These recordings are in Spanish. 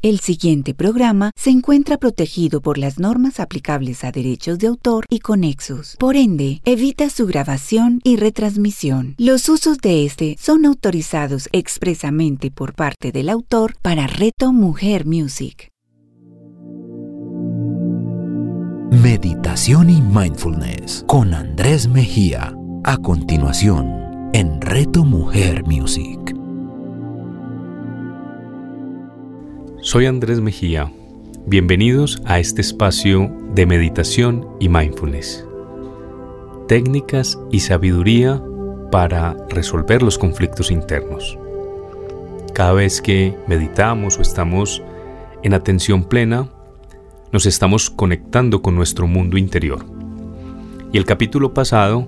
El siguiente programa se encuentra protegido por las normas aplicables a derechos de autor y conexos. Por ende, evita su grabación y retransmisión. Los usos de este son autorizados expresamente por parte del autor para Reto Mujer Music. Meditación y Mindfulness con Andrés Mejía. A continuación, en Reto Mujer Music. Soy Andrés Mejía. Bienvenidos a este espacio de meditación y mindfulness. Técnicas y sabiduría para resolver los conflictos internos. Cada vez que meditamos o estamos en atención plena, nos estamos conectando con nuestro mundo interior. Y el capítulo pasado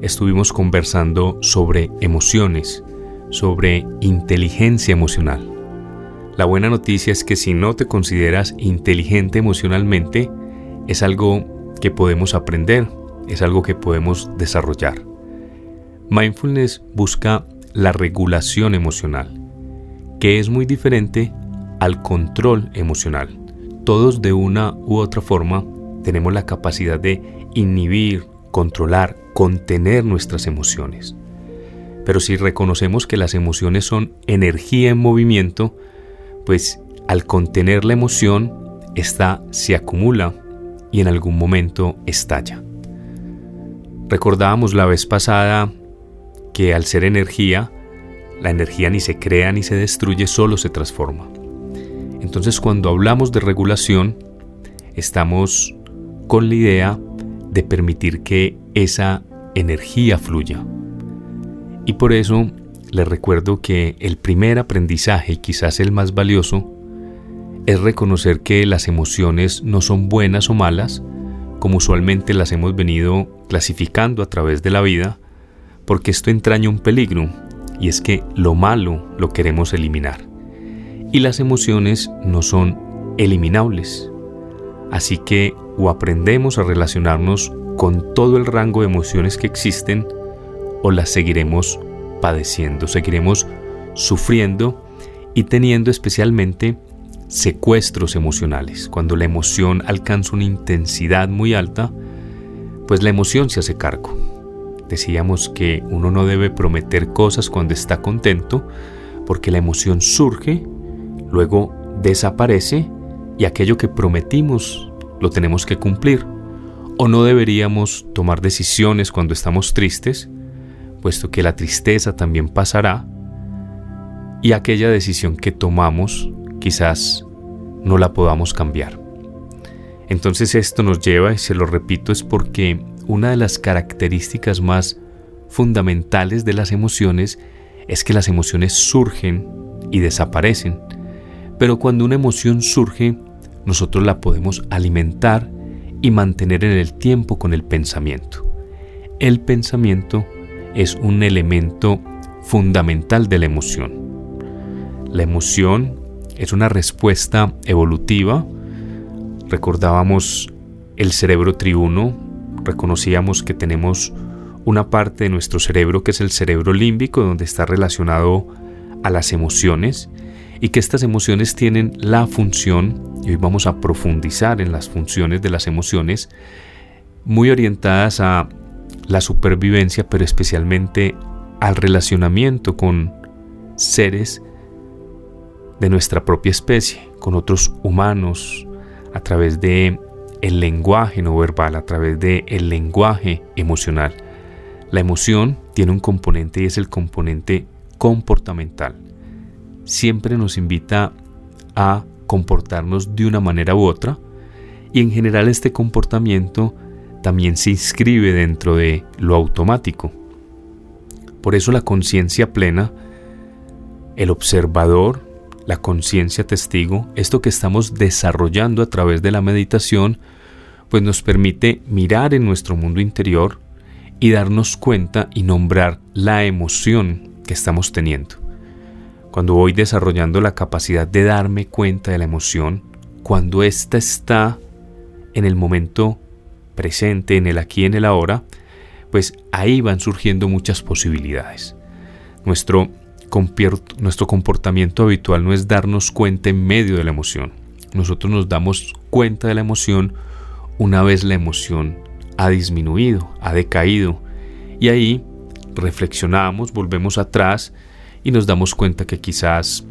estuvimos conversando sobre emociones, sobre inteligencia emocional. La buena noticia es que si no te consideras inteligente emocionalmente, es algo que podemos aprender, es algo que podemos desarrollar. Mindfulness busca la regulación emocional, que es muy diferente al control emocional. Todos de una u otra forma tenemos la capacidad de inhibir, controlar, contener nuestras emociones. Pero si reconocemos que las emociones son energía en movimiento, pues al contener la emoción, esta se acumula y en algún momento estalla. Recordábamos la vez pasada que al ser energía, la energía ni se crea ni se destruye, solo se transforma. Entonces cuando hablamos de regulación, estamos con la idea de permitir que esa energía fluya. Y por eso les recuerdo que el primer aprendizaje, quizás el más valioso, es reconocer que las emociones no son buenas o malas, como usualmente las hemos venido clasificando a través de la vida, porque esto entraña un peligro, y es que lo malo lo queremos eliminar. Y las emociones no son eliminables. Así que o aprendemos a relacionarnos con todo el rango de emociones que existen, o las seguiremos padeciendo, seguiremos sufriendo y teniendo especialmente secuestros emocionales. Cuando la emoción alcanza una intensidad muy alta, pues la emoción se hace cargo. Decíamos que uno no debe prometer cosas cuando está contento, porque la emoción surge, luego desaparece y aquello que prometimos lo tenemos que cumplir. O no deberíamos tomar decisiones cuando estamos tristes, puesto que la tristeza también pasará y aquella decisión que tomamos quizás no la podamos cambiar. Entonces esto nos lleva, y se lo repito, es porque una de las características más fundamentales de las emociones es que las emociones surgen y desaparecen. Pero cuando una emoción surge, nosotros la podemos alimentar y mantener en el tiempo con el pensamiento. El pensamiento es un elemento fundamental de la emoción. La emoción es una respuesta evolutiva. Recordábamos el cerebro triuno, reconocíamos que tenemos una parte de nuestro cerebro que es el cerebro límbico, donde está relacionado a las emociones, y que estas emociones tienen la función, y hoy vamos a profundizar en las funciones de las emociones, muy orientadas a la supervivencia, pero especialmente al relacionamiento con seres de nuestra propia especie, con otros humanos, a través de el lenguaje no verbal, a través de el lenguaje emocional. La emoción tiene un componente y es el componente comportamental. Siempre nos invita a comportarnos de una manera u otra y en general este comportamiento también se inscribe dentro de lo automático. Por eso la conciencia plena, el observador, la conciencia testigo, esto que estamos desarrollando a través de la meditación, pues nos permite mirar en nuestro mundo interior y darnos cuenta y nombrar la emoción que estamos teniendo. Cuando voy desarrollando la capacidad de darme cuenta de la emoción, cuando ésta está en el momento presente en el aquí en el ahora, pues ahí van surgiendo muchas posibilidades. Nuestro nuestro comportamiento habitual no es darnos cuenta en medio de la emoción. Nosotros nos damos cuenta de la emoción una vez la emoción ha disminuido, ha decaído. Y ahí reflexionamos, volvemos atrás y nos damos cuenta que quizás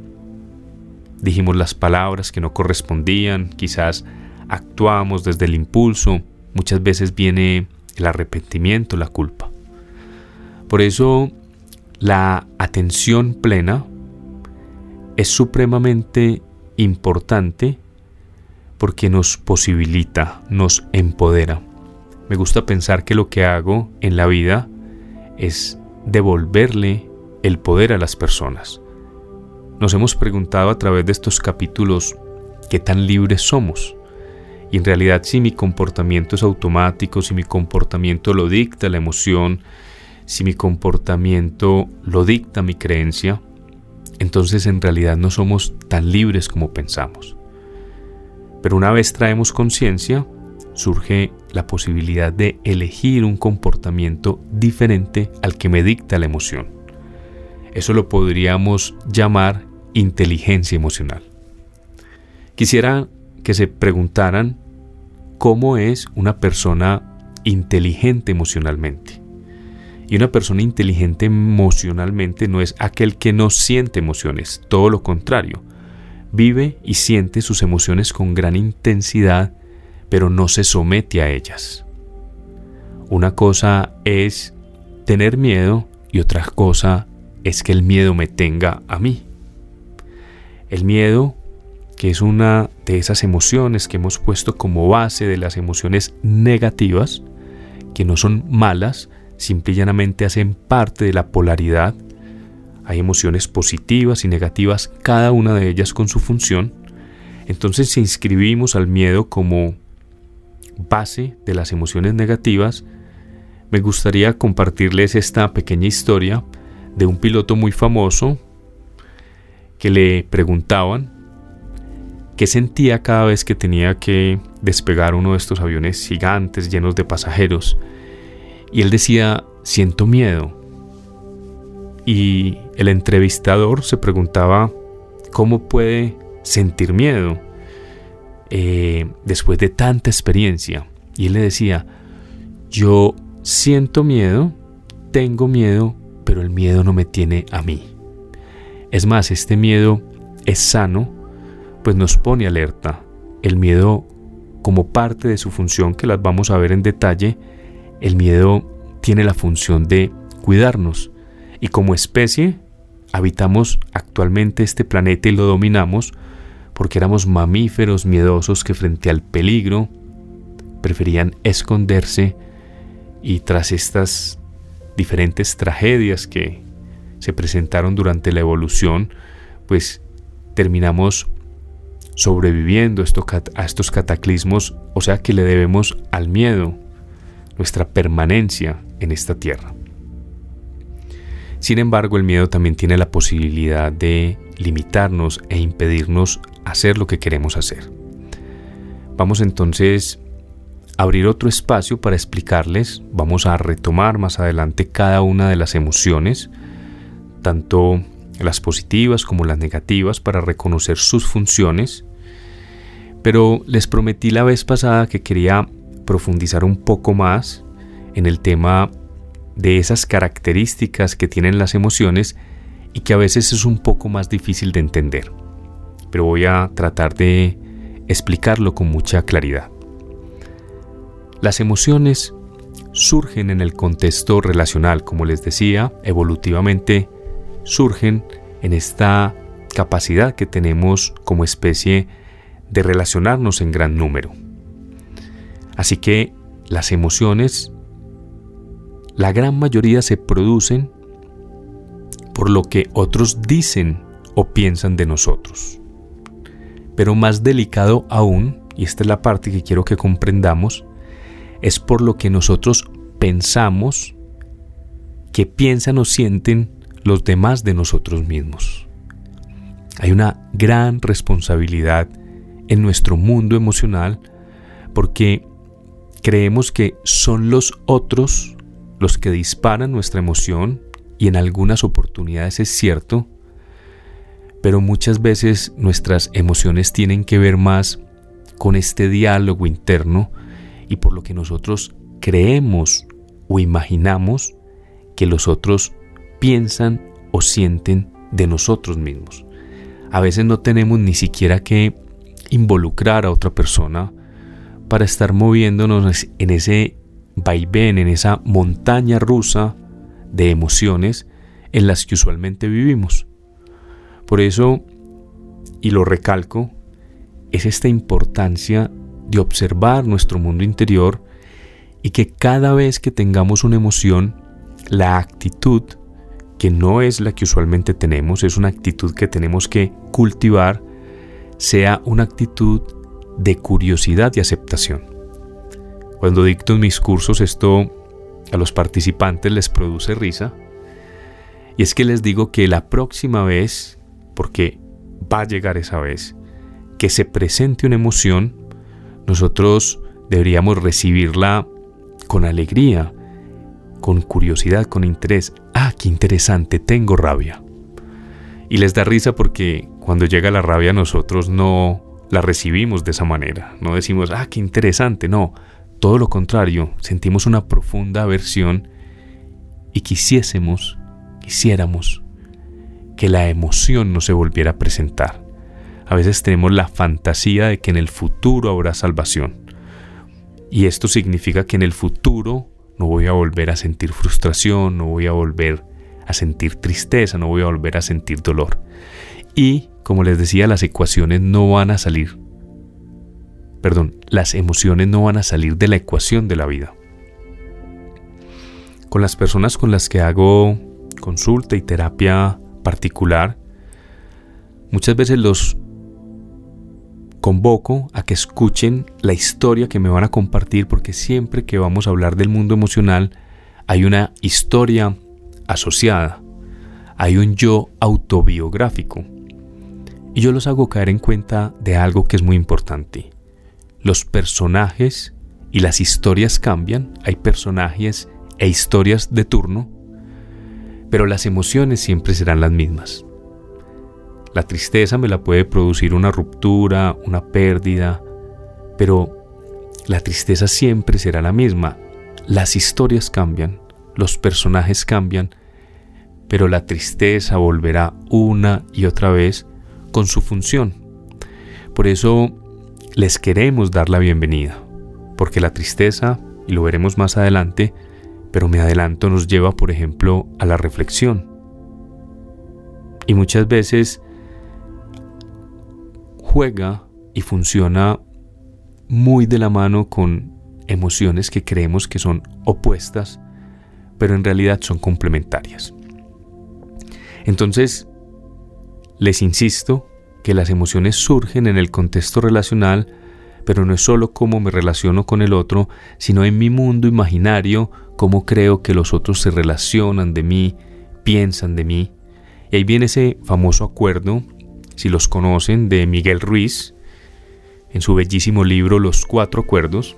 dijimos las palabras que no correspondían, quizás actuamos desde el impulso, muchas veces viene el arrepentimiento, la culpa. Por eso la atención plena es supremamente importante porque nos posibilita, nos empodera. Me gusta pensar que lo que hago en la vida es devolverle el poder a las personas. Nos hemos preguntado a través de estos capítulos qué tan libres somos. Y en realidad si mi comportamiento es automático, si mi comportamiento lo dicta la emoción, si mi comportamiento lo dicta mi creencia, entonces en realidad no somos tan libres como pensamos. Pero una vez traemos conciencia, surge la posibilidad de elegir un comportamiento diferente al que me dicta la emoción. Eso lo podríamos llamar inteligencia emocional. Quisiera que se preguntaran cómo es una persona inteligente emocionalmente. Y una persona inteligente emocionalmente no es aquel que no siente emociones, todo lo contrario. Vive y siente sus emociones con gran intensidad, pero no se somete a ellas. Una cosa es tener miedo y otra cosa es que el miedo me tenga a mí. El miedo, que es una de esas emociones que hemos puesto como base de las emociones negativas, que no son malas, simple y llanamente hacen parte de la polaridad. Hay emociones positivas y negativas, cada una de ellas con su función. Entonces si inscribimos al miedo como base de las emociones negativas, me gustaría compartirles esta pequeña historia de un piloto muy famoso que le preguntaban qué sentía cada vez que tenía que despegar uno de estos aviones gigantes llenos de pasajeros y él decía, siento miedo. Y el entrevistador se preguntaba, ¿cómo puede sentir miedo eh, después de tanta experiencia? Y él le decía, yo siento miedo, tengo miedo, pero el miedo no me tiene a mí. Es más, este miedo es sano, pues nos pone alerta. El miedo como parte de su función, que las vamos a ver en detalle, el miedo tiene la función de cuidarnos y como especie habitamos actualmente este planeta y lo dominamos porque éramos mamíferos miedosos que frente al peligro preferían esconderse y tras estas diferentes tragedias que se presentaron durante la evolución, pues terminamos sobreviviendo a estos cataclismos, o sea que le debemos al miedo nuestra permanencia en esta tierra. Sin embargo, el miedo también tiene la posibilidad de limitarnos e impedirnos hacer lo que queremos hacer. Vamos entonces a abrir otro espacio para explicarles, vamos a retomar más adelante cada una de las emociones, tanto las positivas como las negativas, para reconocer sus funciones, pero les prometí la vez pasada que quería profundizar un poco más en el tema de esas características que tienen las emociones y que a veces es un poco más difícil de entender. Pero voy a tratar de explicarlo con mucha claridad. Las emociones surgen en el contexto relacional, como les decía, evolutivamente surgen en esta capacidad que tenemos como especie de relacionarnos en gran número. Así que las emociones, la gran mayoría se producen por lo que otros dicen o piensan de nosotros. Pero más delicado aún, y esta es la parte que quiero que comprendamos, es por lo que nosotros pensamos que piensan o sienten los demás de nosotros mismos. Hay una gran responsabilidad en nuestro mundo emocional porque Creemos que son los otros los que disparan nuestra emoción y en algunas oportunidades es cierto, pero muchas veces nuestras emociones tienen que ver más con este diálogo interno y por lo que nosotros creemos o imaginamos que los otros piensan o sienten de nosotros mismos. A veces no tenemos ni siquiera que involucrar a otra persona para estar moviéndonos en ese vaivén, en esa montaña rusa de emociones en las que usualmente vivimos. Por eso, y lo recalco, es esta importancia de observar nuestro mundo interior y que cada vez que tengamos una emoción, la actitud, que no es la que usualmente tenemos, es una actitud que tenemos que cultivar, sea una actitud de curiosidad y aceptación. Cuando dicto mis cursos esto a los participantes les produce risa, y es que les digo que la próxima vez, porque va a llegar esa vez, que se presente una emoción, nosotros deberíamos recibirla con alegría, con curiosidad, con interés. Ah, qué interesante, tengo rabia. Y les da risa porque cuando llega la rabia nosotros no la recibimos de esa manera. No decimos, ah, qué interesante, no. Todo lo contrario, sentimos una profunda aversión y quisiésemos, quisiéramos que la emoción no se volviera a presentar. A veces tenemos la fantasía de que en el futuro habrá salvación. Y esto significa que en el futuro no voy a volver a sentir frustración, no voy a volver a sentir tristeza, no voy a volver a sentir dolor. Y, como les decía, las ecuaciones no van a salir. Perdón, las emociones no van a salir de la ecuación de la vida. Con las personas con las que hago consulta y terapia particular, muchas veces los convoco a que escuchen la historia que me van a compartir porque siempre que vamos a hablar del mundo emocional hay una historia asociada, hay un yo autobiográfico. Y yo los hago caer en cuenta de algo que es muy importante. Los personajes y las historias cambian, hay personajes e historias de turno, pero las emociones siempre serán las mismas. La tristeza me la puede producir una ruptura, una pérdida, pero la tristeza siempre será la misma. Las historias cambian, los personajes cambian, pero la tristeza volverá una y otra vez con su función. Por eso les queremos dar la bienvenida, porque la tristeza, y lo veremos más adelante, pero me adelanto, nos lleva, por ejemplo, a la reflexión. Y muchas veces juega y funciona muy de la mano con emociones que creemos que son opuestas, pero en realidad son complementarias. Entonces, les insisto que las emociones surgen en el contexto relacional, pero no es solo cómo me relaciono con el otro, sino en mi mundo imaginario, cómo creo que los otros se relacionan de mí, piensan de mí. Y ahí viene ese famoso acuerdo si los conocen, de Miguel Ruiz, en su bellísimo libro Los Cuatro Acuerdos,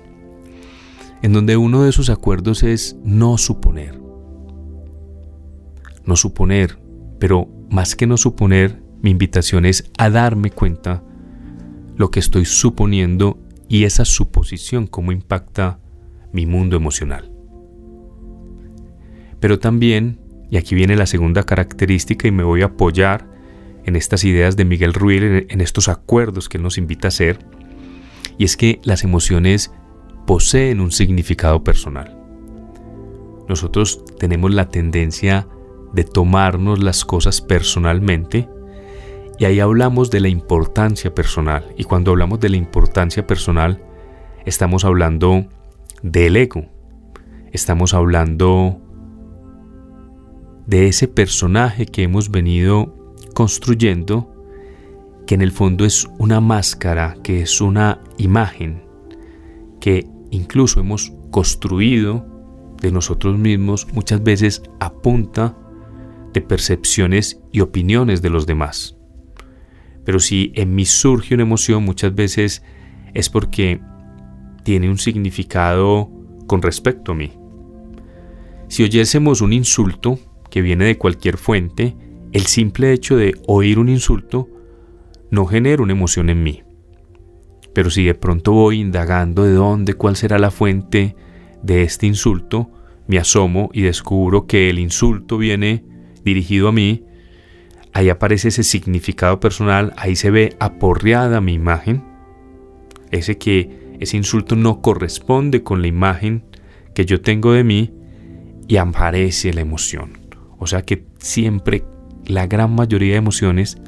en donde uno de sus acuerdos es no suponer. No suponer, pero más que no suponer, mi invitación es a darme cuenta lo que estoy suponiendo y esa suposición cómo impacta mi mundo emocional. Pero también, y aquí viene la segunda característica y me voy a apoyar en estas ideas de Miguel Ruiz, en estos acuerdos que él nos invita a hacer, y es que las emociones poseen un significado personal. Nosotros tenemos la tendencia de tomarnos las cosas personalmente y ahí hablamos de la importancia personal. Y cuando hablamos de la importancia personal, estamos hablando del ego. Estamos hablando de ese personaje que hemos venido construyendo que en el fondo es una máscara, que es una imagen que incluso hemos construido de nosotros mismos muchas veces a punta de percepciones y opiniones de los demás. Pero si en mí surge una emoción muchas veces es porque tiene un significado con respecto a mí. Si oyésemos un insulto que viene de cualquier fuente, el simple hecho de oír un insulto no genera una emoción en mí. Pero si de pronto voy indagando de dónde, cuál será la fuente de este insulto, me asomo y descubro que el insulto viene dirigido a mí, ahí aparece ese significado personal, ahí se ve aporreada mi imagen, ese que ese insulto no corresponde con la imagen que yo tengo de mí y aparece la emoción. O sea que siempre la gran mayoría de emociones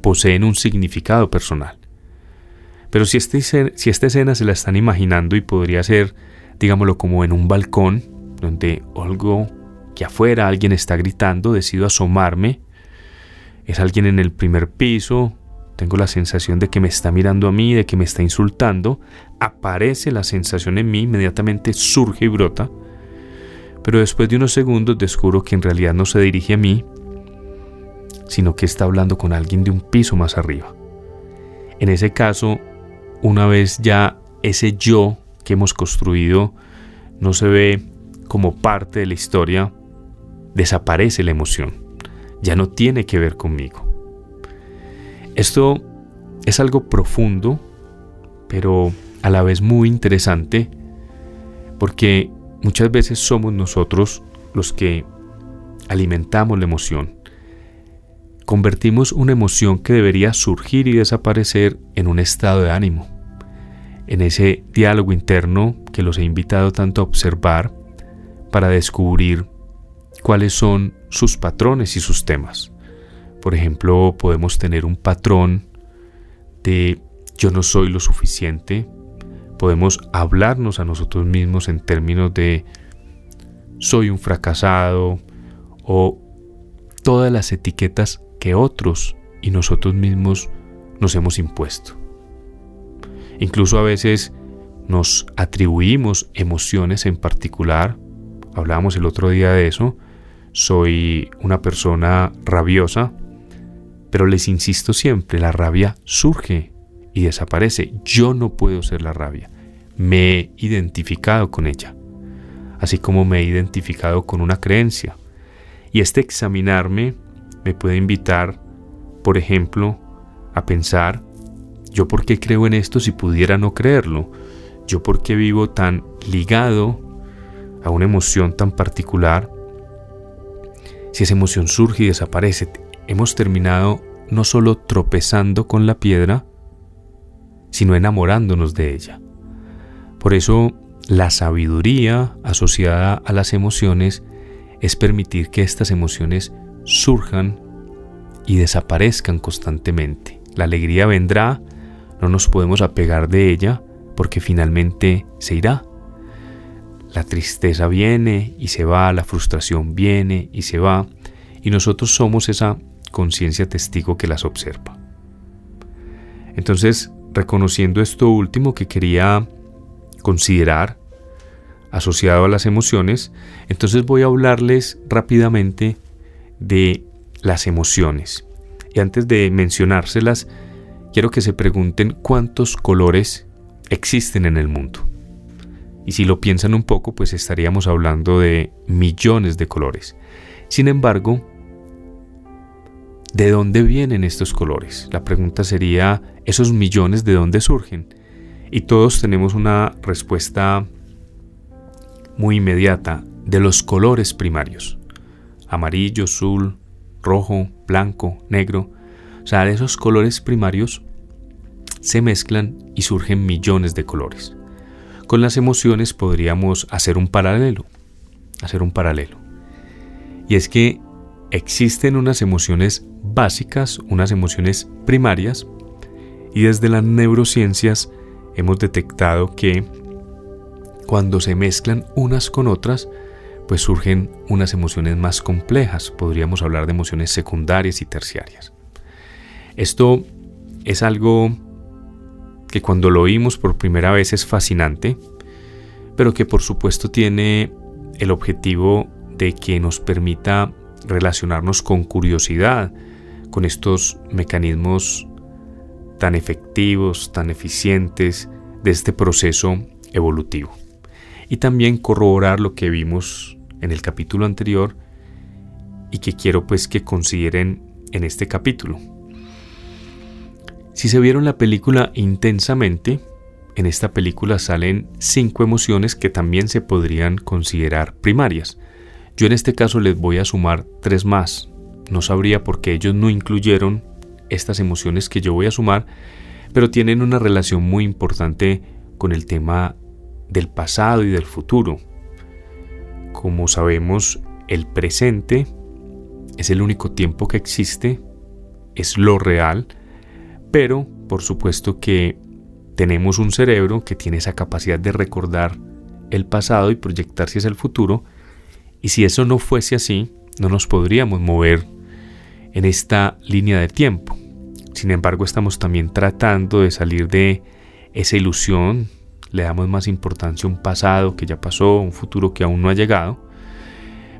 poseen un significado personal. Pero si, este, si esta escena se la están imaginando y podría ser, digámoslo, como en un balcón, donde algo que afuera alguien está gritando, decido asomarme, es alguien en el primer piso, tengo la sensación de que me está mirando a mí, de que me está insultando, aparece la sensación en mí, inmediatamente surge y brota, pero después de unos segundos descubro que en realidad no se dirige a mí, sino que está hablando con alguien de un piso más arriba. En ese caso, una vez ya ese yo que hemos construido no se ve como parte de la historia, desaparece la emoción, ya no tiene que ver conmigo. Esto es algo profundo, pero a la vez muy interesante, porque muchas veces somos nosotros los que alimentamos la emoción. Convertimos una emoción que debería surgir y desaparecer en un estado de ánimo, en ese diálogo interno que los he invitado tanto a observar para descubrir cuáles son sus patrones y sus temas. Por ejemplo, podemos tener un patrón de yo no soy lo suficiente. Podemos hablarnos a nosotros mismos en términos de soy un fracasado o todas las etiquetas otros y nosotros mismos nos hemos impuesto. Incluso a veces nos atribuimos emociones en particular. Hablábamos el otro día de eso. Soy una persona rabiosa, pero les insisto siempre, la rabia surge y desaparece. Yo no puedo ser la rabia. Me he identificado con ella, así como me he identificado con una creencia. Y este examinarme me puede invitar, por ejemplo, a pensar, ¿yo por qué creo en esto si pudiera no creerlo? ¿Yo por qué vivo tan ligado a una emoción tan particular? Si esa emoción surge y desaparece, hemos terminado no solo tropezando con la piedra, sino enamorándonos de ella. Por eso, la sabiduría asociada a las emociones es permitir que estas emociones surjan y desaparezcan constantemente. La alegría vendrá, no nos podemos apegar de ella porque finalmente se irá. La tristeza viene y se va, la frustración viene y se va, y nosotros somos esa conciencia testigo que las observa. Entonces, reconociendo esto último que quería considerar asociado a las emociones, entonces voy a hablarles rápidamente de las emociones. Y antes de mencionárselas, quiero que se pregunten cuántos colores existen en el mundo. Y si lo piensan un poco, pues estaríamos hablando de millones de colores. Sin embargo, ¿De dónde vienen estos colores? La pregunta sería, ¿esos millones de dónde surgen? Y todos tenemos una respuesta muy inmediata de los colores primarios. Amarillo, azul, rojo, blanco, negro. O sea, de esos colores primarios se mezclan y surgen millones de colores. Con las emociones podríamos hacer un paralelo. Hacer un paralelo. Y es que existen unas emociones básicas, unas emociones primarias, y desde las neurociencias hemos detectado que cuando se mezclan unas con otras, pues surgen unas emociones más complejas, podríamos hablar de emociones secundarias y terciarias. Esto es algo que cuando lo oímos por primera vez es fascinante, pero que por supuesto tiene el objetivo de que nos permita relacionarnos con curiosidad con estos mecanismos tan efectivos, tan eficientes de este proceso evolutivo. Y también corroborar lo que vimos en el capítulo anterior y que quiero pues que consideren en este capítulo. Si se vieron la película intensamente, en esta película salen cinco emociones que también se podrían considerar primarias. Yo en este caso les voy a sumar tres más. No sabría por qué ellos no incluyeron estas emociones que yo voy a sumar, pero tienen una relación muy importante con el tema del pasado y del futuro. Como sabemos, el presente es el único tiempo que existe, es lo real, pero por supuesto que tenemos un cerebro que tiene esa capacidad de recordar el pasado y proyectarse hacia el futuro, y si eso no fuese así, no nos podríamos mover en esta línea de tiempo. Sin embargo, estamos también tratando de salir de esa ilusión, le damos más importancia a un pasado que ya pasó, un futuro que aún no ha llegado,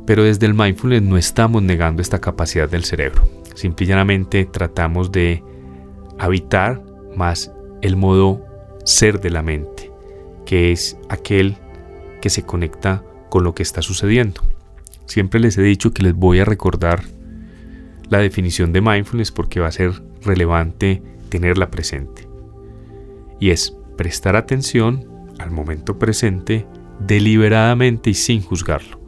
pero desde el mindfulness no estamos negando esta capacidad del cerebro, simplemente tratamos de habitar más el modo ser de la mente, que es aquel que se conecta con lo que está sucediendo. Siempre les he dicho que les voy a recordar la definición de mindfulness porque va a ser relevante tenerla presente. Y es prestar atención al momento presente deliberadamente y sin juzgarlo.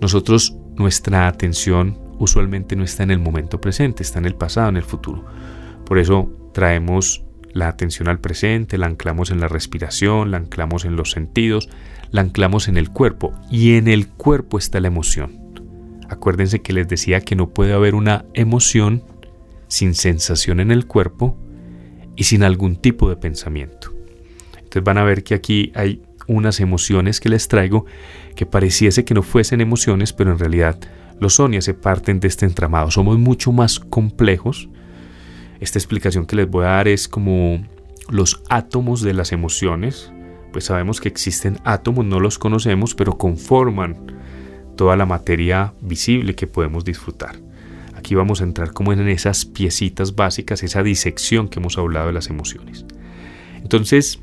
Nosotros, nuestra atención usualmente no está en el momento presente, está en el pasado, en el futuro. Por eso traemos la atención al presente, la anclamos en la respiración, la anclamos en los sentidos, la anclamos en el cuerpo y en el cuerpo está la emoción. Acuérdense que les decía que no puede haber una emoción sin sensación en el cuerpo y sin algún tipo de pensamiento. Entonces van a ver que aquí hay unas emociones que les traigo que pareciese que no fuesen emociones, pero en realidad lo son y se parten de este entramado. Somos mucho más complejos esta explicación que les voy a dar es como los átomos de las emociones. Pues sabemos que existen átomos, no los conocemos, pero conforman toda la materia visible que podemos disfrutar. Aquí vamos a entrar como en esas piecitas básicas, esa disección que hemos hablado de las emociones. Entonces,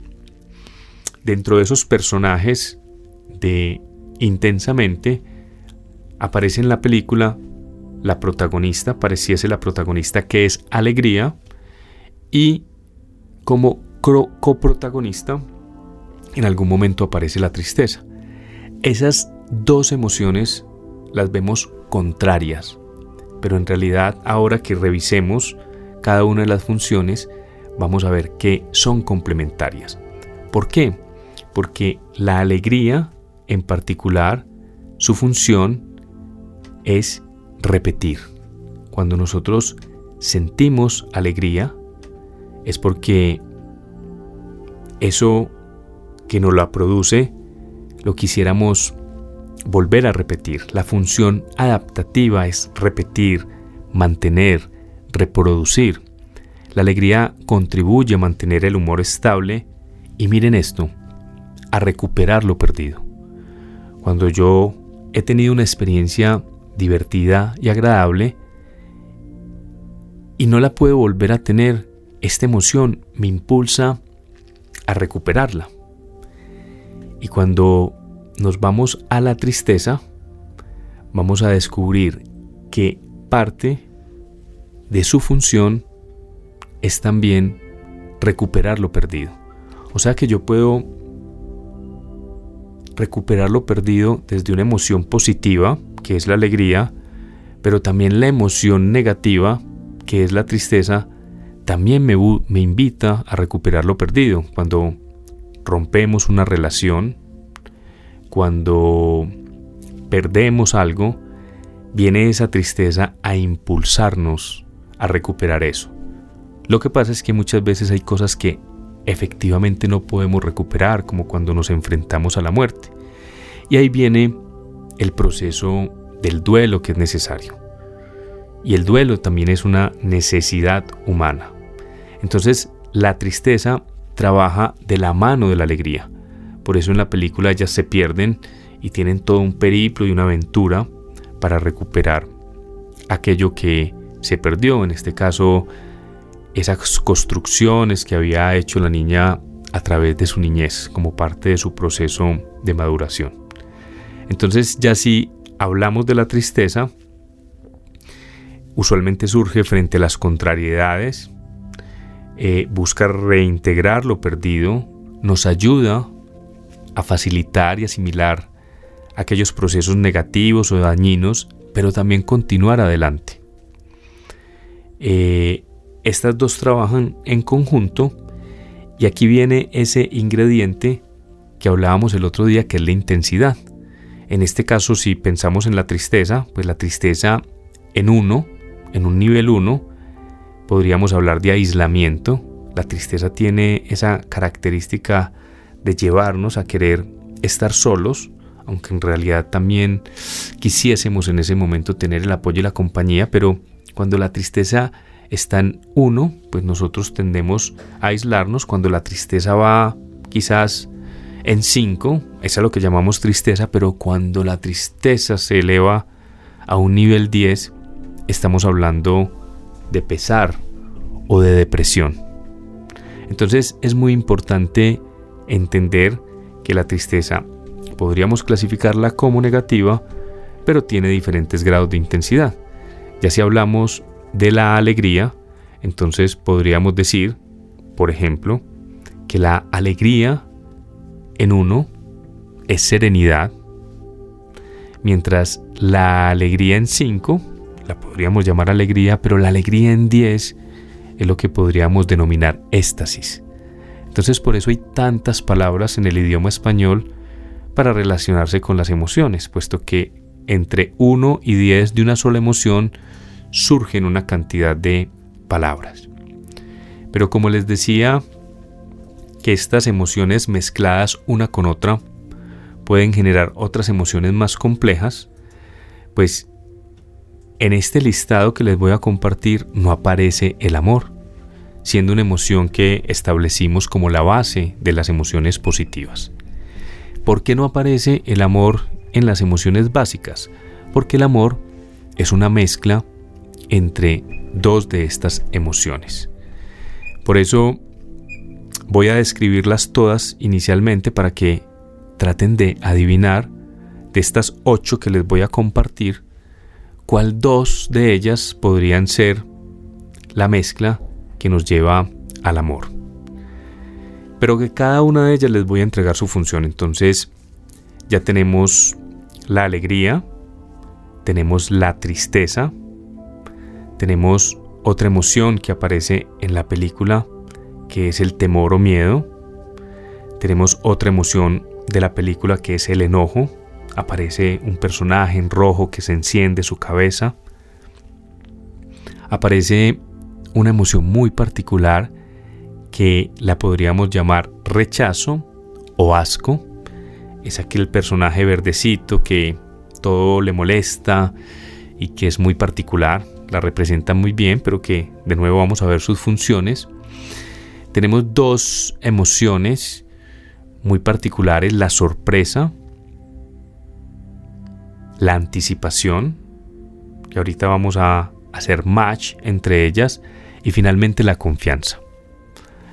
dentro de esos personajes de Intensamente, aparece en la película la protagonista, pareciese la protagonista que es alegría, y como coprotagonista en algún momento aparece la tristeza. Esas dos emociones las vemos contrarias, pero en realidad ahora que revisemos cada una de las funciones, vamos a ver que son complementarias. ¿Por qué? Porque la alegría en particular, su función es repetir. Cuando nosotros sentimos alegría, es porque eso que nos la produce lo quisiéramos volver a repetir. La función adaptativa es repetir, mantener, reproducir. La alegría contribuye a mantener el humor estable y miren esto, a recuperar lo perdido. Cuando yo he tenido una experiencia divertida y agradable y no la puedo volver a tener, esta emoción me impulsa a recuperarla. Y cuando nos vamos a la tristeza, vamos a descubrir que parte de su función es también recuperar lo perdido. O sea que yo puedo recuperar lo perdido desde una emoción positiva, que es la alegría, pero también la emoción negativa, que es la tristeza, también me, me invita a recuperar lo perdido. Cuando rompemos una relación, cuando perdemos algo, viene esa tristeza a impulsarnos a recuperar eso. Lo que pasa es que muchas veces hay cosas que efectivamente no podemos recuperar, como cuando nos enfrentamos a la muerte. Y ahí viene el proceso del duelo que es necesario. Y el duelo también es una necesidad humana. Entonces, la tristeza trabaja de la mano de la alegría. Por eso en la película ellas se pierden y tienen todo un periplo y una aventura para recuperar aquello que se perdió, en este caso esas construcciones que había hecho la niña a través de su niñez como parte de su proceso de maduración. Entonces ya si hablamos de la tristeza, usualmente surge frente a las contrariedades, eh, busca reintegrar lo perdido, nos ayuda a facilitar y asimilar aquellos procesos negativos o dañinos, pero también continuar adelante. Eh, estas dos trabajan en conjunto y aquí viene ese ingrediente que hablábamos el otro día, que es la intensidad. En este caso, si pensamos en la tristeza, pues la tristeza en uno, en un nivel 1, podríamos hablar de aislamiento. La tristeza tiene esa característica de llevarnos a querer estar solos, aunque en realidad también quisiésemos en ese momento tener el apoyo y la compañía, pero cuando la tristeza está en uno, pues nosotros tendemos a aislarnos. Cuando la tristeza va quizás en 5, es a lo que llamamos tristeza, pero cuando la tristeza se eleva a un nivel 10, estamos hablando de pesar o de depresión. Entonces es muy importante entender que la tristeza podríamos clasificarla como negativa, pero tiene diferentes grados de intensidad. Ya si hablamos de la alegría, entonces podríamos decir, por ejemplo, que la alegría en uno es serenidad, mientras la alegría en 5, la podríamos llamar alegría, pero la alegría en 10 es lo que podríamos denominar éxtasis. Entonces por eso hay tantas palabras en el idioma español para relacionarse con las emociones, puesto que entre 1 y 10 de una sola emoción surgen una cantidad de palabras. Pero como les decía, que estas emociones mezcladas una con otra pueden generar otras emociones más complejas, pues en este listado que les voy a compartir no aparece el amor, siendo una emoción que establecimos como la base de las emociones positivas. ¿Por qué no aparece el amor en las emociones básicas? Porque el amor es una mezcla entre dos de estas emociones. Por eso Voy a describirlas todas inicialmente para que traten de adivinar de estas ocho que les voy a compartir, cuál dos de ellas podrían ser la mezcla que nos lleva al amor. Pero que cada una de ellas les voy a entregar su función. Entonces ya tenemos la alegría, tenemos la tristeza, tenemos otra emoción que aparece en la película que es el temor o miedo. Tenemos otra emoción de la película que es el enojo. Aparece un personaje en rojo que se enciende su cabeza. Aparece una emoción muy particular que la podríamos llamar rechazo o asco. Es aquel personaje verdecito que todo le molesta y que es muy particular. La representa muy bien, pero que de nuevo vamos a ver sus funciones tenemos dos emociones muy particulares, la sorpresa, la anticipación, que ahorita vamos a hacer match entre ellas, y finalmente la confianza.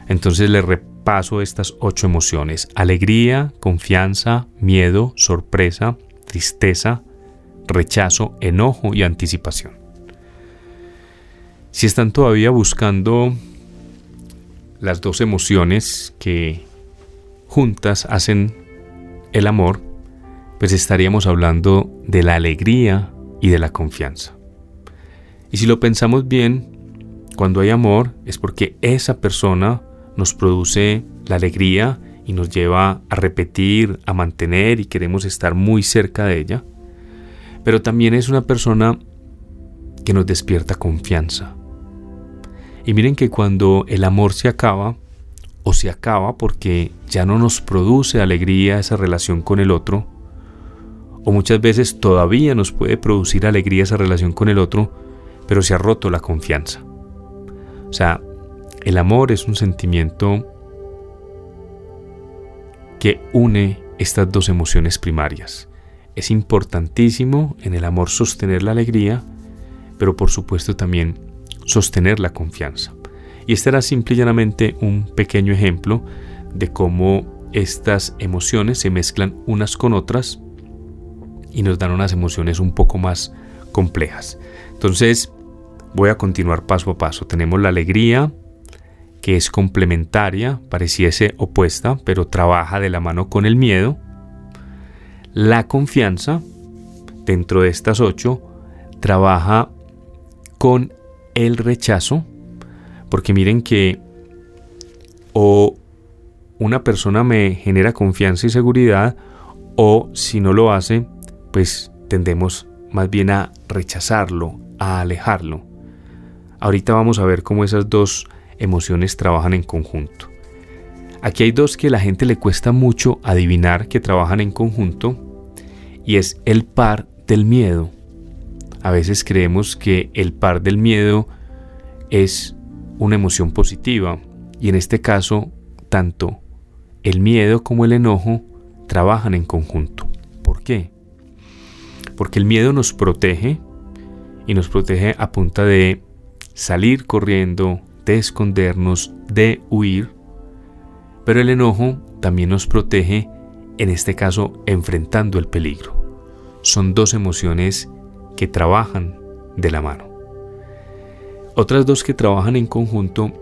Entonces le repaso estas ocho emociones. Alegría, confianza, miedo, sorpresa, tristeza, rechazo, enojo y anticipación. Si están todavía buscando las dos emociones que juntas hacen el amor, pues estaríamos hablando de la alegría y de la confianza. Y si lo pensamos bien, cuando hay amor es porque esa persona nos produce la alegría y nos lleva a repetir, a mantener y queremos estar muy cerca de ella. Pero también es una persona que nos despierta confianza, y miren que cuando el amor se acaba, o se acaba porque ya no nos produce alegría esa relación con el otro, o muchas veces todavía nos puede producir alegría esa relación con el otro, pero se ha roto la confianza. O sea, el amor es un sentimiento que une estas dos emociones primarias. Es importantísimo en el amor sostener la alegría, pero por supuesto también sostener la confianza. Y este era simple y llanamente un pequeño ejemplo de cómo estas emociones se mezclan unas con otras y nos dan unas emociones un poco más complejas. Entonces, voy a continuar paso a paso. Tenemos la alegría, que es complementaria, pareciese opuesta, pero trabaja de la mano con el miedo. La confianza, dentro de estas ocho, trabaja con el rechazo, porque miren que o una persona me genera confianza y seguridad, o si no lo hace, pues tendemos más bien a rechazarlo, a alejarlo. Ahorita vamos a ver cómo esas dos emociones trabajan en conjunto. Aquí hay dos que la gente le cuesta mucho adivinar que trabajan en conjunto y es el par del miedo. A veces creemos que el par del miedo es una emoción positiva y en este caso tanto el miedo como el enojo trabajan en conjunto. ¿Por qué? Porque el miedo nos protege y nos protege a punta de salir corriendo, de escondernos, de huir. Pero el enojo también nos protege, en este caso, enfrentando el peligro. Son dos emociones que trabajan de la mano. Otras dos que trabajan en conjunto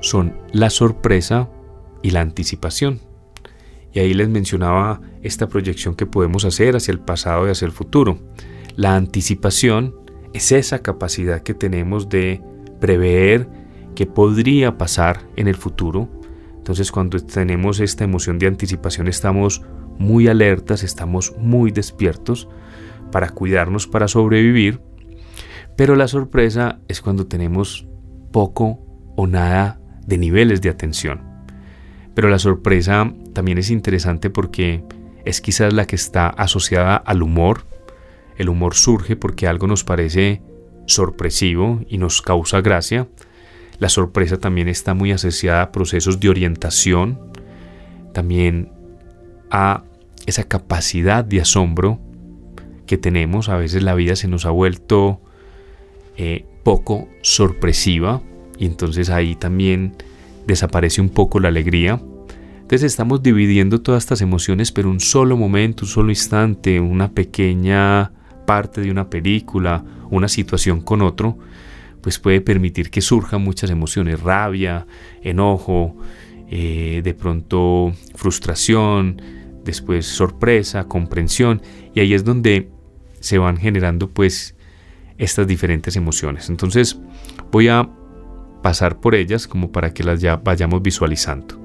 son la sorpresa y la anticipación. Y ahí les mencionaba esta proyección que podemos hacer hacia el pasado y hacia el futuro. La anticipación es esa capacidad que tenemos de prever qué podría pasar en el futuro. Entonces cuando tenemos esta emoción de anticipación estamos muy alertas, estamos muy despiertos para cuidarnos, para sobrevivir. Pero la sorpresa es cuando tenemos poco o nada de niveles de atención. Pero la sorpresa también es interesante porque es quizás la que está asociada al humor. El humor surge porque algo nos parece sorpresivo y nos causa gracia. La sorpresa también está muy asociada a procesos de orientación, también a esa capacidad de asombro que tenemos. A veces la vida se nos ha vuelto eh, poco sorpresiva y entonces ahí también desaparece un poco la alegría. Entonces estamos dividiendo todas estas emociones, pero un solo momento, un solo instante, una pequeña parte de una película, una situación con otro, pues puede permitir que surjan muchas emociones, rabia, enojo, eh, de pronto frustración, después sorpresa, comprensión, y ahí es donde se van generando pues estas diferentes emociones. Entonces voy a pasar por ellas como para que las ya vayamos visualizando.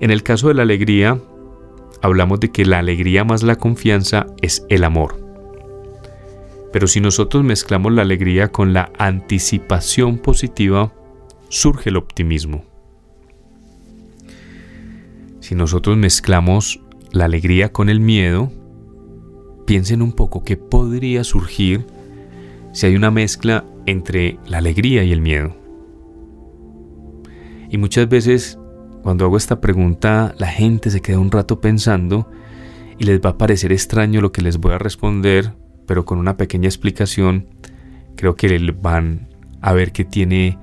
En el caso de la alegría, hablamos de que la alegría más la confianza es el amor. Pero si nosotros mezclamos la alegría con la anticipación positiva, surge el optimismo. Si nosotros mezclamos la alegría con el miedo, piensen un poco qué podría surgir si hay una mezcla entre la alegría y el miedo. Y muchas veces cuando hago esta pregunta la gente se queda un rato pensando y les va a parecer extraño lo que les voy a responder, pero con una pequeña explicación creo que van a ver que tiene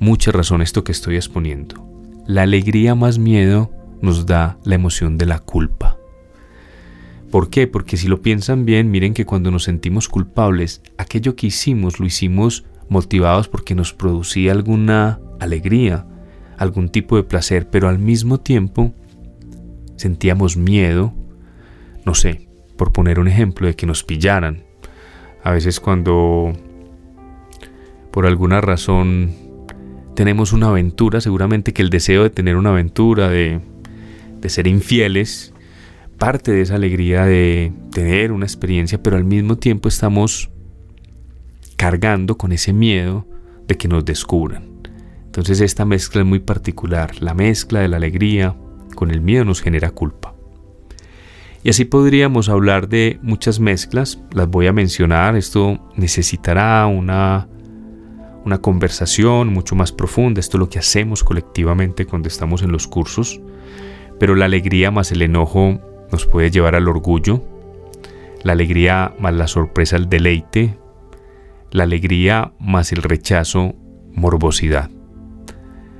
mucha razón esto que estoy exponiendo. La alegría más miedo nos da la emoción de la culpa. ¿Por qué? Porque si lo piensan bien, miren que cuando nos sentimos culpables, aquello que hicimos lo hicimos motivados porque nos producía alguna alegría, algún tipo de placer, pero al mismo tiempo sentíamos miedo, no sé, por poner un ejemplo, de que nos pillaran. A veces cuando por alguna razón tenemos una aventura, seguramente que el deseo de tener una aventura, de, de ser infieles, parte de esa alegría de tener una experiencia, pero al mismo tiempo estamos cargando con ese miedo de que nos descubran. Entonces esta mezcla es muy particular. La mezcla de la alegría con el miedo nos genera culpa. Y así podríamos hablar de muchas mezclas, las voy a mencionar, esto necesitará una, una conversación mucho más profunda, esto es lo que hacemos colectivamente cuando estamos en los cursos, pero la alegría más el enojo nos puede llevar al orgullo, la alegría más la sorpresa al deleite, la alegría más el rechazo, morbosidad.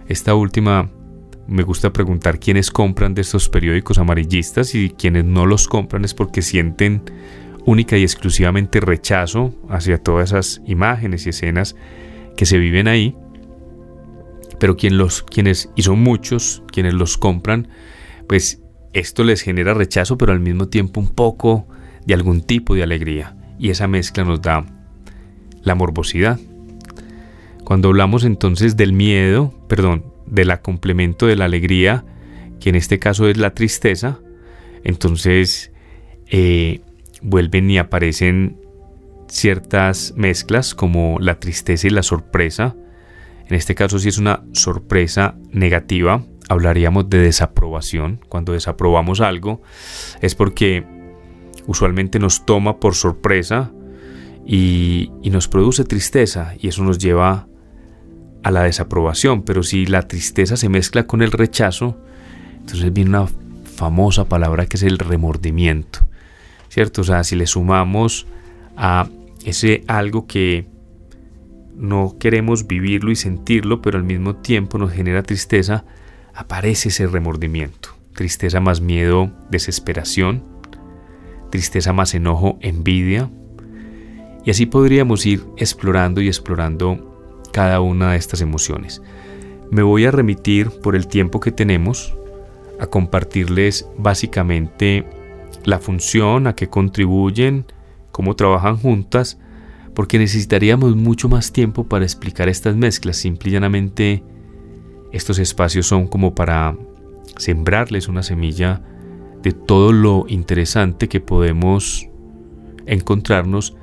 Esta última me gusta preguntar quiénes compran de estos periódicos amarillistas y quienes no los compran es porque sienten única y exclusivamente rechazo hacia todas esas imágenes y escenas que se viven ahí, pero los, quienes, y son muchos, quienes los compran, pues esto les genera rechazo, pero al mismo tiempo un poco de algún tipo de alegría. Y esa mezcla nos da la morbosidad. Cuando hablamos entonces del miedo, perdón, del complemento de la alegría, que en este caso es la tristeza, entonces eh, vuelven y aparecen ciertas mezclas como la tristeza y la sorpresa. En este caso si es una sorpresa negativa, hablaríamos de desaprobación. Cuando desaprobamos algo es porque usualmente nos toma por sorpresa y, nos produce tristeza y eso nos lleva a la desaprobación. Pero si la tristeza se mezcla con el rechazo, entonces viene una famosa palabra que es el remordimiento. ¿Cierto? O sea, si le sumamos a ese algo que no queremos vivirlo y sentirlo, pero al mismo tiempo nos genera tristeza, aparece ese remordimiento. Tristeza más miedo, desesperación. Tristeza más enojo, envidia. Y así podríamos ir explorando y explorando cada una de estas emociones. Me voy a remitir por el tiempo que tenemos a compartirles básicamente la función, a qué contribuyen, cómo trabajan juntas, porque necesitaríamos mucho más tiempo para explicar estas mezclas. Simple y llanamente estos espacios son como para sembrarles una semilla de todo lo interesante que podemos encontrarnos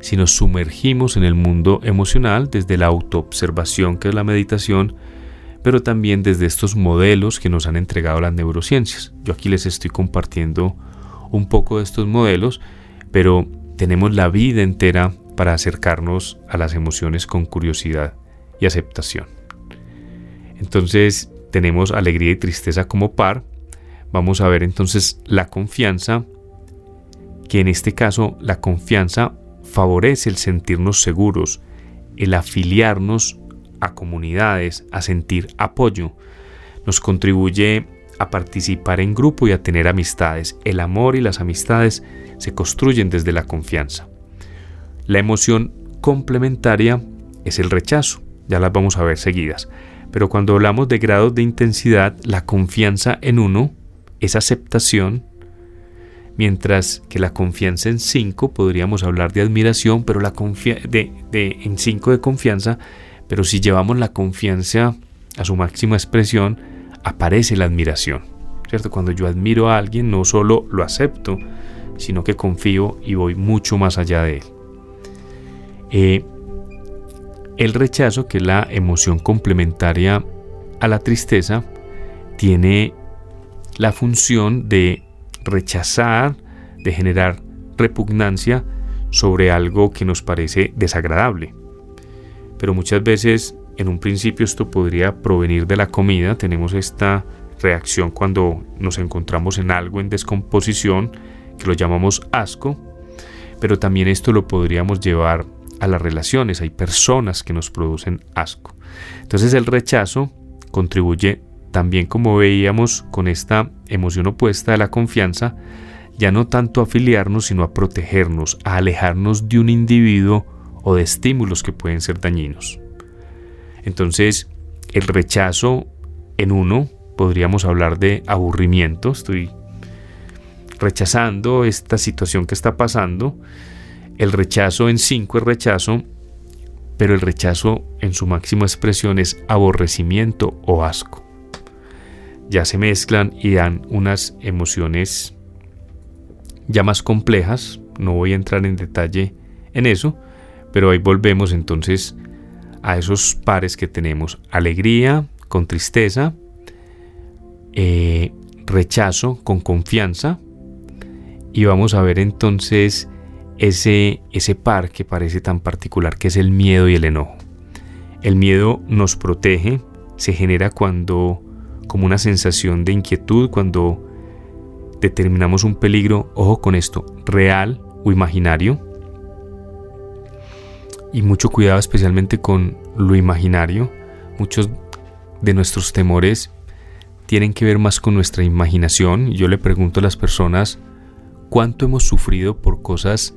si nos sumergimos en el mundo emocional desde la autoobservación que es la meditación, pero también desde estos modelos que nos han entregado las neurociencias. Yo aquí les estoy compartiendo un poco de estos modelos, pero tenemos la vida entera para acercarnos a las emociones con curiosidad y aceptación. Entonces tenemos alegría y tristeza como par. Vamos a ver entonces la confianza, que en este caso la confianza favorece el sentirnos seguros, el afiliarnos a comunidades, a sentir apoyo. Nos contribuye a participar en grupo y a tener amistades. El amor y las amistades se construyen desde la confianza. La emoción complementaria es el rechazo, ya las vamos a ver seguidas. Pero cuando hablamos de grados de intensidad, la confianza en uno es aceptación, mientras que la confianza en 5 podríamos hablar de admiración, pero la de, de, en 5 de confianza, pero si llevamos la confianza a su máxima expresión, aparece la admiración. ¿Cierto? Cuando yo admiro a alguien, no solo lo acepto, sino que confío y voy mucho más allá de él. Eh, el rechazo, que es la emoción complementaria a la tristeza, tiene la función de rechazar, de generar repugnancia sobre algo que nos parece desagradable. Pero muchas veces, en un principio, esto podría provenir de la comida. Tenemos esta reacción cuando nos encontramos en algo en descomposición, que lo llamamos asco. Pero también esto lo podríamos llevar a las relaciones, hay personas que nos producen asco. Entonces el rechazo contribuye también como veíamos con esta emoción opuesta de la confianza, ya no tanto a afiliarnos, sino a protegernos, a alejarnos de un individuo o de estímulos que pueden ser dañinos. Entonces, el rechazo en uno, podríamos hablar de aburrimiento, estoy rechazando esta situación que está pasando, el rechazo en 5 es rechazo, pero el rechazo en su máxima expresión es aborrecimiento o asco. Ya se mezclan y dan unas emociones ya más complejas, no voy a entrar en detalle en eso, pero ahí volvemos entonces a esos pares que tenemos, alegría con tristeza, eh, rechazo con confianza, y vamos a ver entonces ese, ese par que parece tan particular, que es el miedo y el enojo. El miedo nos protege, se genera cuando, como una sensación de inquietud, cuando determinamos un peligro, ojo con esto, real o imaginario. Y mucho cuidado especialmente con lo imaginario. Muchos de nuestros temores tienen que ver más con nuestra imaginación. Yo le pregunto a las personas, cuánto hemos sufrido por cosas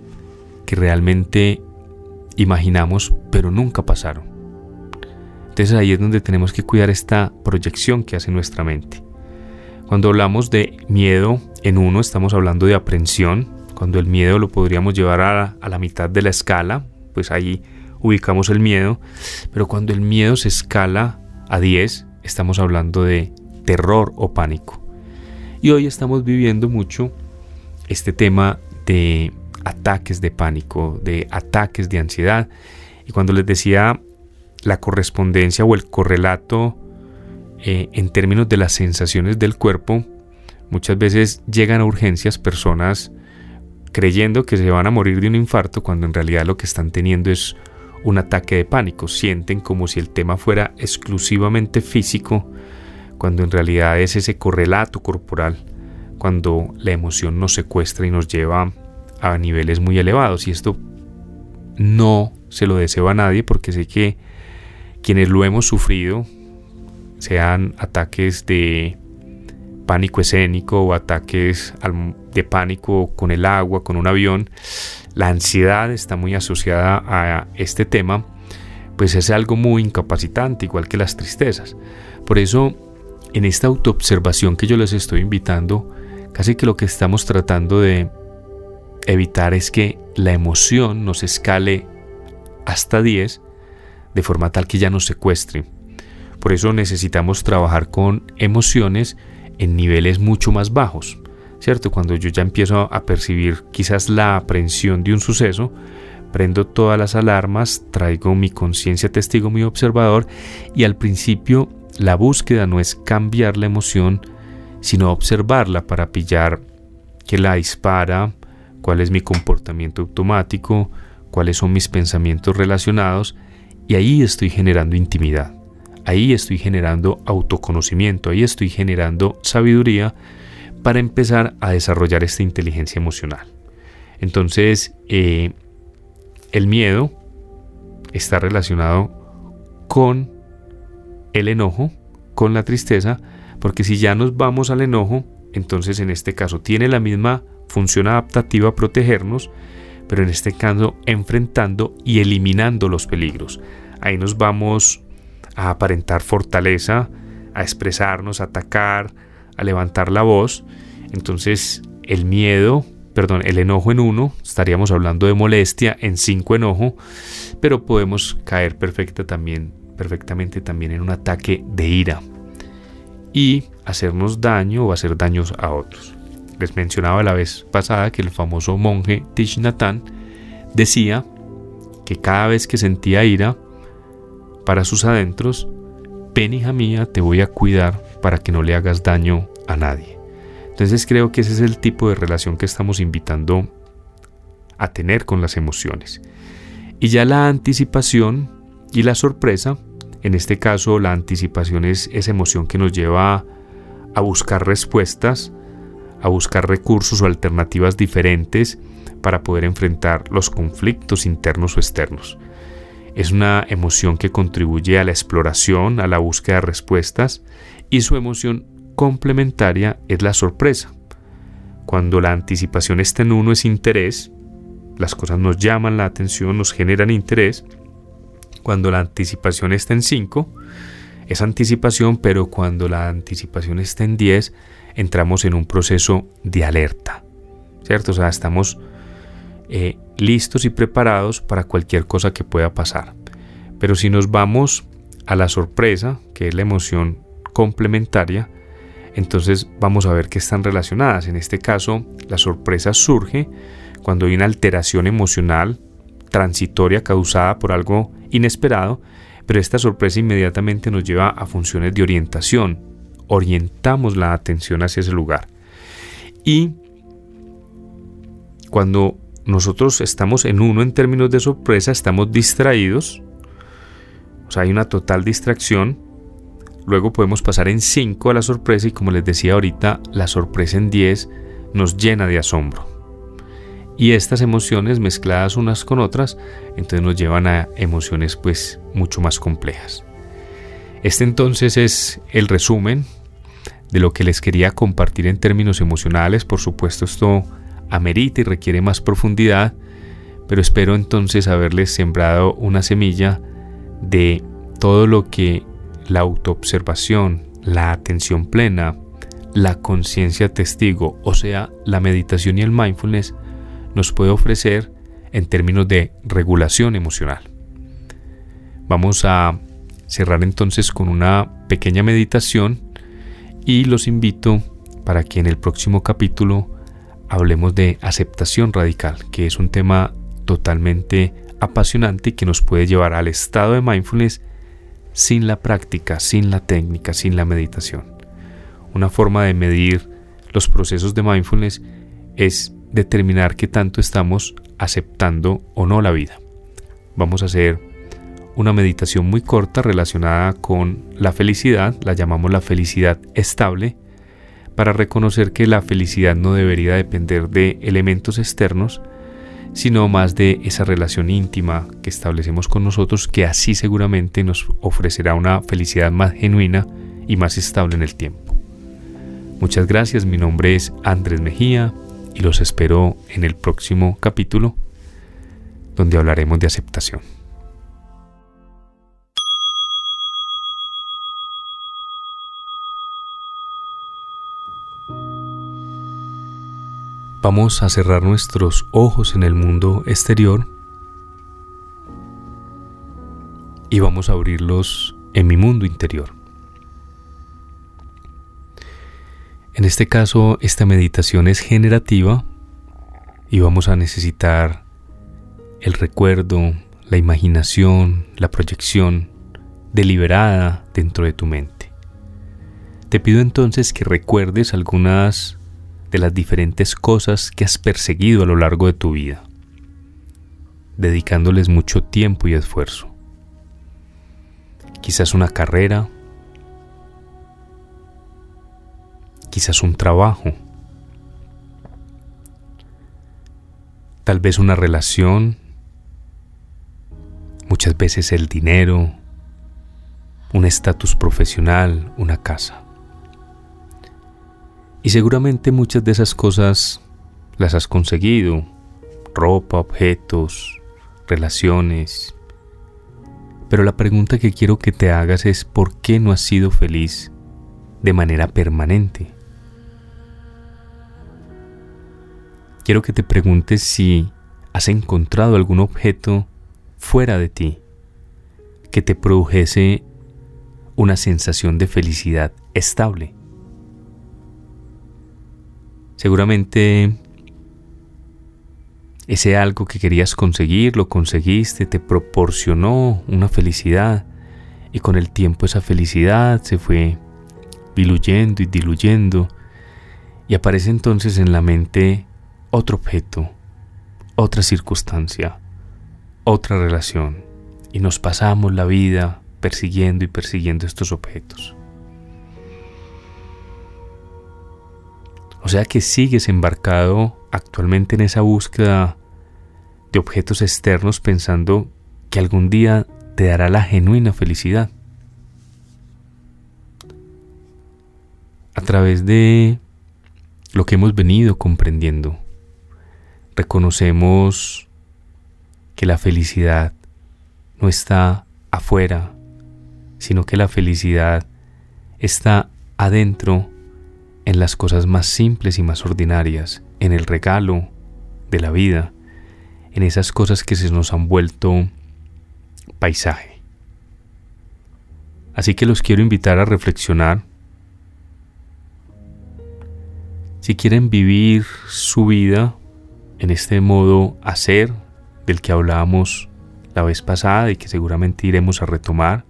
que realmente imaginamos pero nunca pasaron. Entonces ahí es donde tenemos que cuidar esta proyección que hace nuestra mente. Cuando hablamos de miedo en uno estamos hablando de aprensión, cuando el miedo lo podríamos llevar a, a la mitad de la escala, pues ahí ubicamos el miedo, pero cuando el miedo se escala a 10 estamos hablando de terror o pánico. Y hoy estamos viviendo mucho este tema de ataques de pánico, de ataques de ansiedad. Y cuando les decía la correspondencia o el correlato eh, en términos de las sensaciones del cuerpo, muchas veces llegan a urgencias personas creyendo que se van a morir de un infarto cuando en realidad lo que están teniendo es un ataque de pánico. Sienten como si el tema fuera exclusivamente físico, cuando en realidad es ese correlato corporal, cuando la emoción nos secuestra y nos lleva a niveles muy elevados. Y esto no se lo deseo a nadie porque sé que quienes lo hemos sufrido, sean ataques de pánico escénico o ataques de pánico con el agua, con un avión, la ansiedad está muy asociada a este tema, pues es algo muy incapacitante, igual que las tristezas. Por eso, en esta autoobservación que yo les estoy invitando, casi que lo que estamos tratando de evitar es que la emoción nos escale hasta 10 de forma tal que ya nos secuestre. Por eso necesitamos trabajar con emociones en niveles mucho más bajos. ¿Cierto? Cuando yo ya empiezo a percibir quizás la aprensión de un suceso, prendo todas las alarmas, traigo mi conciencia testigo, mi observador, y al principio la búsqueda no es cambiar la emoción, sino observarla para pillar que la dispara, cuál es mi comportamiento automático, cuáles son mis pensamientos relacionados, y ahí estoy generando intimidad, ahí estoy generando autoconocimiento, ahí estoy generando sabiduría para empezar a desarrollar esta inteligencia emocional. Entonces, eh, el miedo está relacionado con el enojo, con la tristeza, porque si ya nos vamos al enojo, entonces en este caso tiene la misma función adaptativa a protegernos, pero en este caso enfrentando y eliminando los peligros. Ahí nos vamos a aparentar fortaleza, a expresarnos, a atacar, a levantar la voz. Entonces el miedo, perdón, el enojo en uno, estaríamos hablando de molestia, en cinco enojo, pero podemos caer perfecta también, perfectamente también en un ataque de ira y hacernos daño o hacer daños a otros. Les mencionaba la vez pasada que el famoso monje Thich decía que cada vez que sentía ira para sus adentros, ven hija mía, te voy a cuidar para que no le hagas daño a nadie. Entonces creo que ese es el tipo de relación que estamos invitando a tener con las emociones. Y ya la anticipación y la sorpresa, en este caso la anticipación es esa emoción que nos lleva a buscar respuestas a buscar recursos o alternativas diferentes para poder enfrentar los conflictos internos o externos. Es una emoción que contribuye a la exploración, a la búsqueda de respuestas y su emoción complementaria es la sorpresa. Cuando la anticipación está en uno es interés, las cosas nos llaman la atención, nos generan interés. Cuando la anticipación está en 5, es anticipación, pero cuando la anticipación está en 10, entramos en un proceso de alerta, ¿cierto? O sea, estamos eh, listos y preparados para cualquier cosa que pueda pasar. Pero si nos vamos a la sorpresa, que es la emoción complementaria, entonces vamos a ver que están relacionadas. En este caso, la sorpresa surge cuando hay una alteración emocional transitoria causada por algo inesperado, pero esta sorpresa inmediatamente nos lleva a funciones de orientación, orientamos la atención hacia ese lugar. Y cuando nosotros estamos en uno en términos de sorpresa, estamos distraídos, o sea, hay una total distracción. Luego podemos pasar en 5 a la sorpresa y como les decía ahorita, la sorpresa en 10 nos llena de asombro. Y estas emociones mezcladas unas con otras, entonces nos llevan a emociones pues mucho más complejas. Este entonces es el resumen de lo que les quería compartir en términos emocionales. Por supuesto, esto amerita y requiere más profundidad, pero espero entonces haberles sembrado una semilla de todo lo que la autoobservación, la atención plena, la conciencia testigo, o sea, la meditación y el mindfulness, nos puede ofrecer en términos de regulación emocional. Vamos a cerrar entonces con una pequeña meditación y los invito para que en el próximo capítulo hablemos de aceptación radical, que es un tema totalmente apasionante que nos puede llevar al estado de mindfulness sin la práctica, sin la técnica, sin la meditación. Una forma de medir los procesos de mindfulness es determinar qué tanto estamos aceptando o no la vida. Vamos a hacer una meditación muy corta relacionada con la felicidad, la llamamos la felicidad estable, para reconocer que la felicidad no debería depender de elementos externos, sino más de esa relación íntima que establecemos con nosotros, que así seguramente nos ofrecerá una felicidad más genuina y más estable en el tiempo. Muchas gracias, mi nombre es Andrés Mejía y los espero en el próximo capítulo donde hablaremos de aceptación. Vamos a cerrar nuestros ojos en el mundo exterior y vamos a abrirlos en mi mundo interior. En este caso, esta meditación es generativa y vamos a necesitar el recuerdo, la imaginación, la proyección deliberada dentro de tu mente. Te pido entonces que recuerdes algunas de las diferentes cosas que has perseguido a lo largo de tu vida, dedicándoles mucho tiempo y esfuerzo. Quizás una carrera, quizás un trabajo, tal vez una relación, muchas veces el dinero, un estatus profesional, una casa. Y seguramente muchas de esas cosas las has conseguido. Ropa, objetos, relaciones. Pero la pregunta que quiero que te hagas es ¿por qué no has sido feliz de manera permanente? Quiero que te preguntes si has encontrado algún objeto fuera de ti que te produjese una sensación de felicidad estable. Seguramente ese algo que querías conseguir, lo conseguiste, te proporcionó una felicidad. Y con el tiempo esa felicidad se fue diluyendo y diluyendo. Y aparece entonces en la mente otro objeto, otra circunstancia, otra relación. Y nos pasamos la vida persiguiendo y persiguiendo estos objetos. O sea que sigues embarcado actualmente en esa búsqueda de objetos externos pensando que algún día te dará la genuina felicidad. A través de lo que hemos venido comprendiendo, reconocemos que la felicidad no está afuera, sino que la felicidad está adentro en las cosas más simples y más ordinarias, en el regalo de la vida, en esas cosas que se nos han vuelto paisaje. Así que los quiero invitar a reflexionar. Si quieren vivir su vida en este modo hacer del que hablábamos la vez pasada y que seguramente iremos a retomar,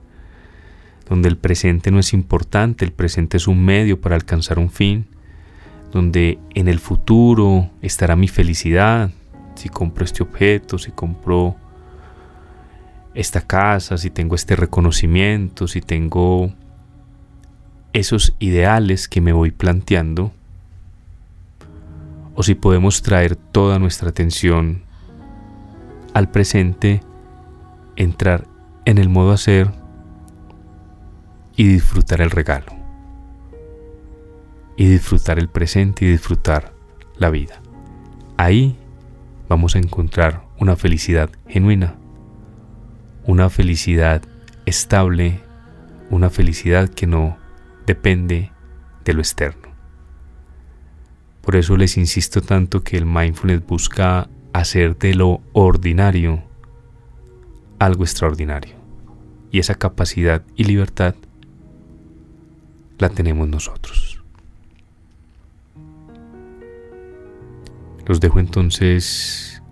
donde el presente no es importante, el presente es un medio para alcanzar un fin, donde en el futuro estará mi felicidad, si compro este objeto, si compro esta casa, si tengo este reconocimiento, si tengo esos ideales que me voy planteando, o si podemos traer toda nuestra atención al presente, entrar en el modo hacer y disfrutar el regalo. Y disfrutar el presente y disfrutar la vida. ahí vamos a encontrar una felicidad genuina, una felicidad estable, una felicidad que no depende de lo externo. Por eso les insisto tanto que el mindfulness busca hacer de lo ordinario algo extraordinario. Y esa capacidad y libertad la tenemos nosotros. Los dejo entonces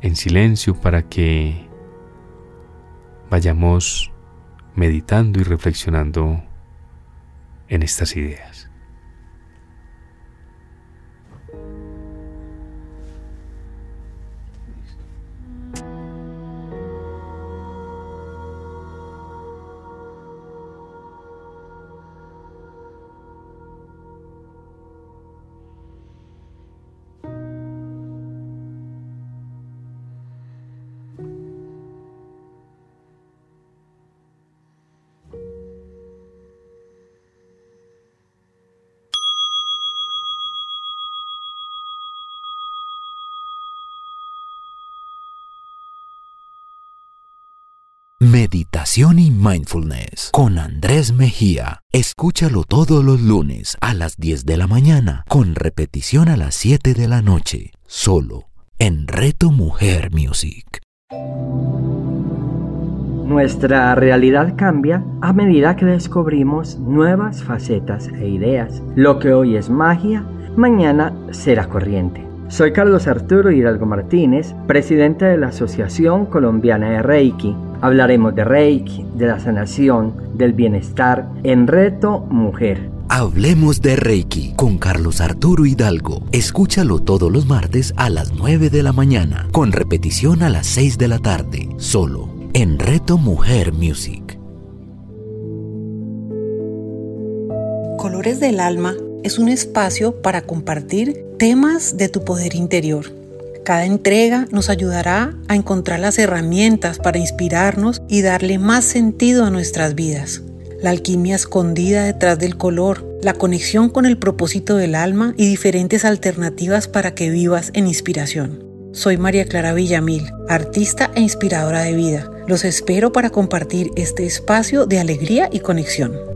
en silencio para que vayamos meditando y reflexionando en estas ideas. Meditación y Mindfulness con Andrés Mejía. Escúchalo todos los lunes a las 10 de la mañana con repetición a las 7 de la noche, solo en Reto Mujer Music. Nuestra realidad cambia a medida que descubrimos nuevas facetas e ideas. Lo que hoy es magia, mañana será corriente. Soy Carlos Arturo Hidalgo Martínez, presidente de la Asociación Colombiana de Reiki. Hablaremos de Reiki, de la sanación, del bienestar en Reto Mujer. Hablemos de Reiki con Carlos Arturo Hidalgo. Escúchalo todos los martes a las 9 de la mañana, con repetición a las 6 de la tarde, solo en Reto Mujer Music. Colores del Alma es un espacio para compartir temas de tu poder interior. Cada entrega nos ayudará a encontrar las herramientas para inspirarnos y darle más sentido a nuestras vidas. La alquimia escondida detrás del color, la conexión con el propósito del alma y diferentes alternativas para que vivas en inspiración. Soy María Clara Villamil, artista e inspiradora de vida. Los espero para compartir este espacio de alegría y conexión.